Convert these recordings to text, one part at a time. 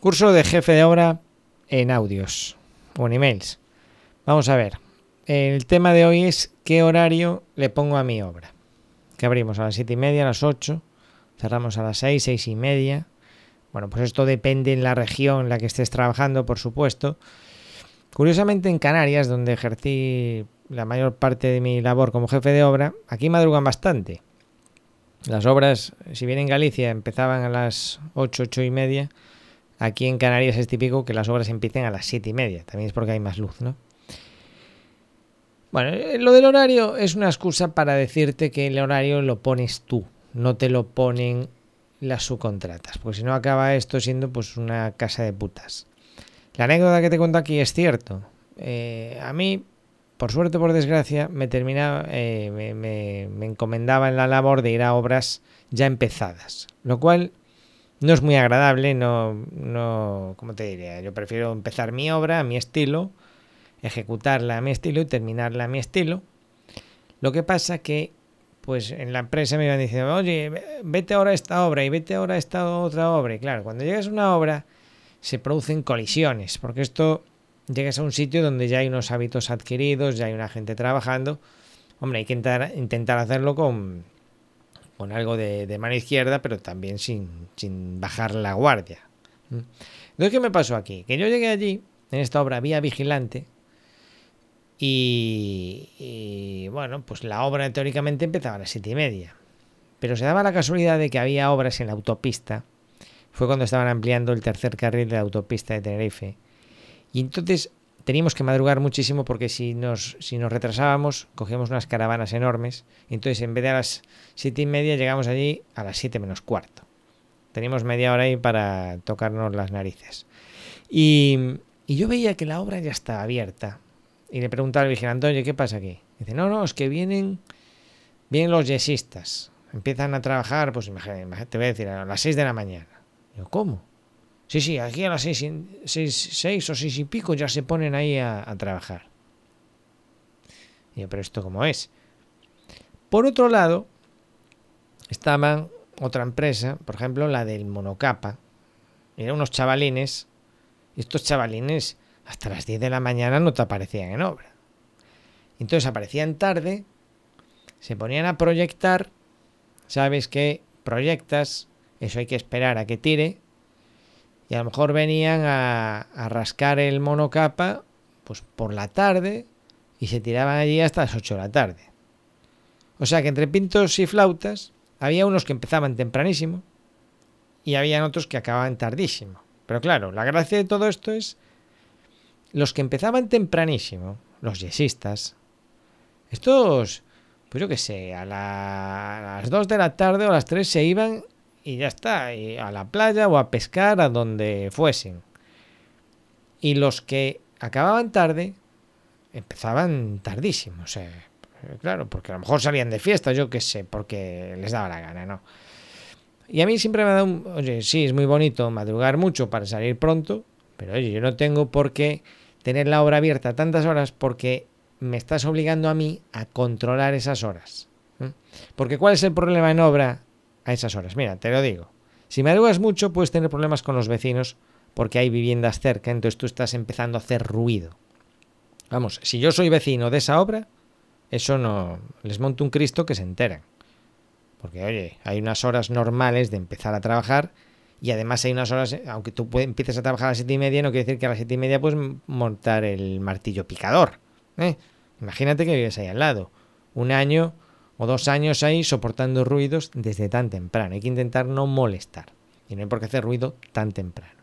Curso de jefe de obra en audios o en emails. Vamos a ver. El tema de hoy es qué horario le pongo a mi obra. Que abrimos a las siete y media, a las 8, cerramos a las 6, seis y media. Bueno, pues esto depende en la región en la que estés trabajando, por supuesto. Curiosamente en Canarias, donde ejercí la mayor parte de mi labor como jefe de obra, aquí madrugan bastante. Las obras, si bien en Galicia empezaban a las 8, 8 y media, Aquí en Canarias es típico que las obras empiecen a las siete y media. También es porque hay más luz, ¿no? Bueno, eh, lo del horario es una excusa para decirte que el horario lo pones tú, no te lo ponen las subcontratas, porque si no acaba esto siendo pues una casa de putas. La anécdota que te cuento aquí es cierto. Eh, a mí, por suerte por desgracia, me terminaba, eh, me, me, me encomendaba en la labor de ir a obras ya empezadas, lo cual no es muy agradable, no, no, ¿cómo te diría? Yo prefiero empezar mi obra a mi estilo, ejecutarla a mi estilo y terminarla a mi estilo. Lo que pasa que, pues en la empresa me iban diciendo, oye, vete ahora a esta obra y vete ahora a esta otra obra. Y claro, cuando llegas a una obra se producen colisiones, porque esto llegas a un sitio donde ya hay unos hábitos adquiridos, ya hay una gente trabajando. Hombre, hay que intentar, intentar hacerlo con, con algo de, mano izquierda, pero también sin, bajar la guardia. Entonces, ¿qué me pasó aquí? Que yo llegué allí, en esta obra Vía Vigilante, y, bueno, pues la obra teóricamente empezaba a las siete y media. Pero se daba la casualidad de que había obras en la autopista. Fue cuando estaban ampliando el tercer carril de la autopista de Tenerife. Y entonces teníamos que madrugar muchísimo porque si nos, si nos retrasábamos, cogíamos unas caravanas enormes. Y entonces, en vez de a las siete y media, llegamos allí a las siete menos cuarto. Teníamos media hora ahí para tocarnos las narices. Y, yo veía que la obra ya estaba abierta. Y le preguntaba al vigilante, oye, ¿qué pasa aquí? dice, no, no, es que vienen, vienen los yesistas. Empiezan a trabajar, pues imagínate, te voy a decir, a las seis de la mañana. Digo, ¿cómo? Sí, sí, aquí a las seis, seis, o seis y pico ya se ponen ahí a, trabajar. Y yo, pero esto cómo es. Por otro lado, estaban otra empresa, por ejemplo, la del monocapa. Eran unos chavalines. Y estos chavalines hasta las 10 de la mañana no te aparecían en obra. Entonces aparecían tarde, se ponían a proyectar. Sabes que proyectas, eso hay que esperar a que tire y a lo mejor venían a, rascar el monocapa pues por la tarde y se tiraban allí hasta las 8 de la tarde. O sea que entre pintos y flautas había unos que empezaban tempranísimo y habían otros que acababan tardísimo. Pero claro, la gracia de todo esto es los que empezaban tempranísimo, los yesistas, estos, pues yo qué sé, a, a las 2 de la tarde o a las 3 se iban y ya está, a la playa o a pescar a donde fuesen. Y los que acababan tarde empezaban tardísimo, claro, porque a lo mejor salían de fiesta, yo qué sé, porque les daba la gana, ¿no? Y a mí siempre me ha dado un, oye, sí, es muy bonito madrugar mucho para salir pronto, pero oye, yo no tengo por qué tener la obra abierta tantas horas porque me estás obligando a mí a controlar esas horas. Porque ¿cuál es el problema en obra a esas horas. Mira, te lo digo. Si madrugas mucho puedes tener problemas con los vecinos porque hay viviendas cerca, entonces tú estás empezando a hacer ruido. Vamos, si yo soy vecino de esa obra, eso no les monto un Cristo que se enteran. Porque oye, hay unas horas normales de empezar a trabajar y además hay unas horas, aunque tú empieces a trabajar a las siete y media, no quiere decir que a las siete y media puedes montar el martillo picador. ¿eh? Imagínate que vives ahí al lado. Un año o dos años ahí soportando ruidos desde tan temprano. Hay que intentar no molestar. Y no hay por qué hacer ruido tan temprano.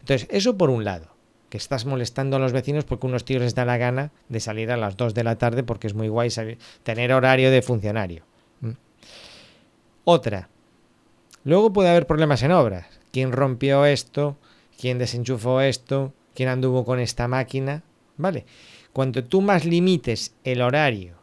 Entonces, eso por un lado, que estás molestando a los vecinos porque unos tíos les da la gana de salir a las 2 de la tarde porque es muy guay tener horario de funcionario. Otra. Luego puede haber problemas en obras. ¿Quién rompió esto? ¿Quién desenchufó esto? ¿Quién anduvo con esta máquina? ¿Vale? Cuanto tú más limites el horario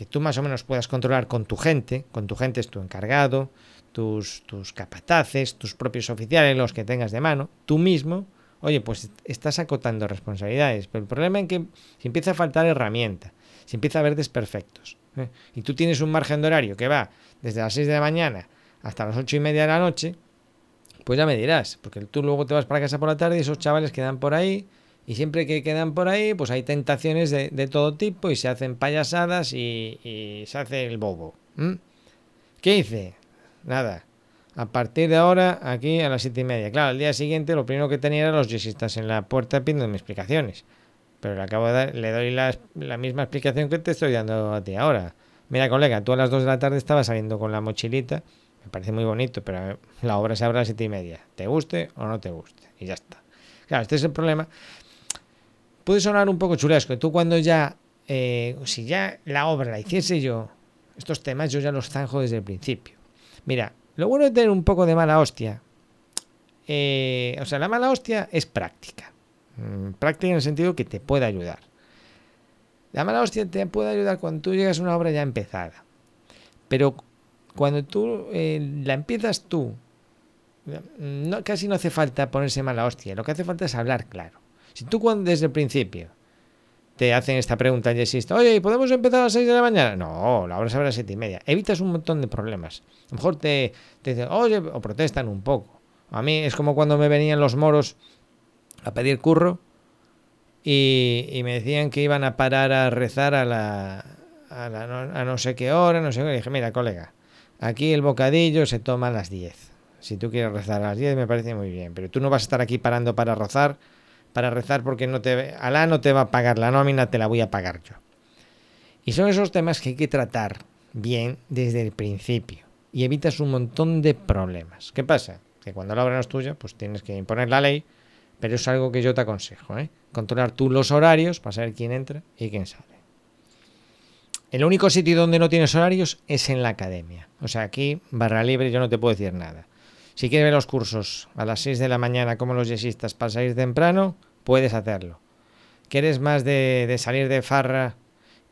que tú más o menos puedas controlar con tu gente, con tu gente es tu encargado, tus, tus capataces, tus propios oficiales, los que tengas de mano, tú mismo, oye, pues estás acotando responsabilidades. Pero el problema es que si empieza a faltar herramienta, si empieza a haber desperfectos, ¿eh? y tú tienes un margen de horario que va desde las 6 de la mañana hasta las 8 y media de la noche, Pues ya me dirás, porque tú luego te vas para casa por la tarde y esos chavales quedan por ahí. Y siempre que quedan por ahí, pues hay tentaciones de, todo tipo y se hacen payasadas y, se hace el bobo. ¿Qué hice? Nada. A partir de ahora, aquí a las siete y media. Claro, al día siguiente lo primero que tenía era los yesistas en la puerta pidiendo explicaciones. Pero le acabo de dar, le doy la, la, misma explicación que te estoy dando a ti ahora. Mira, colega, tú a las 2 de la tarde estabas saliendo con la mochilita. Me parece muy bonito, pero la obra se abre a las siete y media. ¿Te guste o no te guste? Y ya está. Claro, este es el problema. Puede sonar un poco chulesco. Tú cuando ya, eh, si ya la obra la hiciese yo, estos temas yo ya los zanjo desde el principio. Mira, lo bueno de tener un poco de mala hostia, eh, o sea, la mala hostia es práctica. Mm, práctica en el sentido que te puede ayudar. La mala hostia te puede ayudar cuando tú llegas a una obra ya empezada. Pero cuando tú eh, la empiezas tú, no, casi no hace falta ponerse mala hostia. Lo que hace falta es hablar claro. Si tú cuando, desde el principio te hacen esta pregunta, Yesista, oye, ¿podemos empezar a las 6 de la mañana? No, la hora se a las 7 y media. Evitas un montón de problemas. A lo mejor te, te dicen, oye, o protestan un poco. A mí es como cuando me venían los moros a pedir curro y, me decían que iban a parar a rezar a la, a, la, no, sé qué hora, no sé qué. Y dije, mira, colega, aquí el bocadillo se toma a las 10. Si tú quieres rezar a las 10 me parece muy bien, pero tú no vas a estar aquí parando para rozar, para rezar porque no te Alá no te va a pagar la nómina, te la voy a pagar yo. Y son esos temas que hay que tratar bien desde el principio y evitas un montón de problemas. ¿Qué pasa? Que cuando la obra no es tuya, pues tienes que imponer la ley, pero es algo que yo te aconsejo, ¿eh? Controlar tú los horarios para saber quién entra y quién sale. El único sitio donde no tienes horarios es en la academia. O sea, aquí, barra libre, yo no te puedo decir nada. Si quieres ver los cursos a las 6 de la mañana como los yesistas para salir temprano, puedes hacerlo. ¿Quieres más de, de salir de farra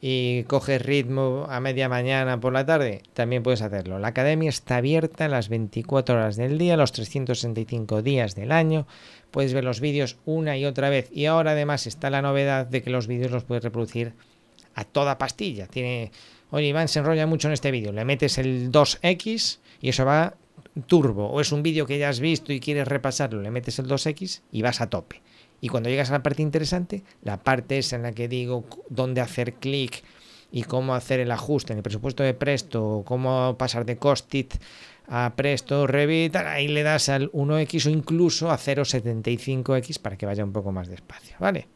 y coges ritmo a media mañana por la tarde, también puedes hacerlo. La academia está abierta las 24 horas del día, los 365 días del año. Puedes ver los vídeos una y otra vez. Y ahora además está la novedad de que los vídeos los puedes reproducir a toda pastilla. Tiene, oye, Iván se enrolla mucho en este vídeo. Le metes el 2X y eso va turbo. O es un vídeo que ya has visto y quieres repasarlo, le metes el 2X y vas a tope. Y cuando llegas a la parte interesante, la parte es en la que digo dónde hacer clic y cómo hacer el ajuste en el presupuesto de Presto, cómo pasar de Costit a Presto, Revit, ahí le das al 1X o incluso a 0.75X para que vaya un poco más despacio, ¿vale?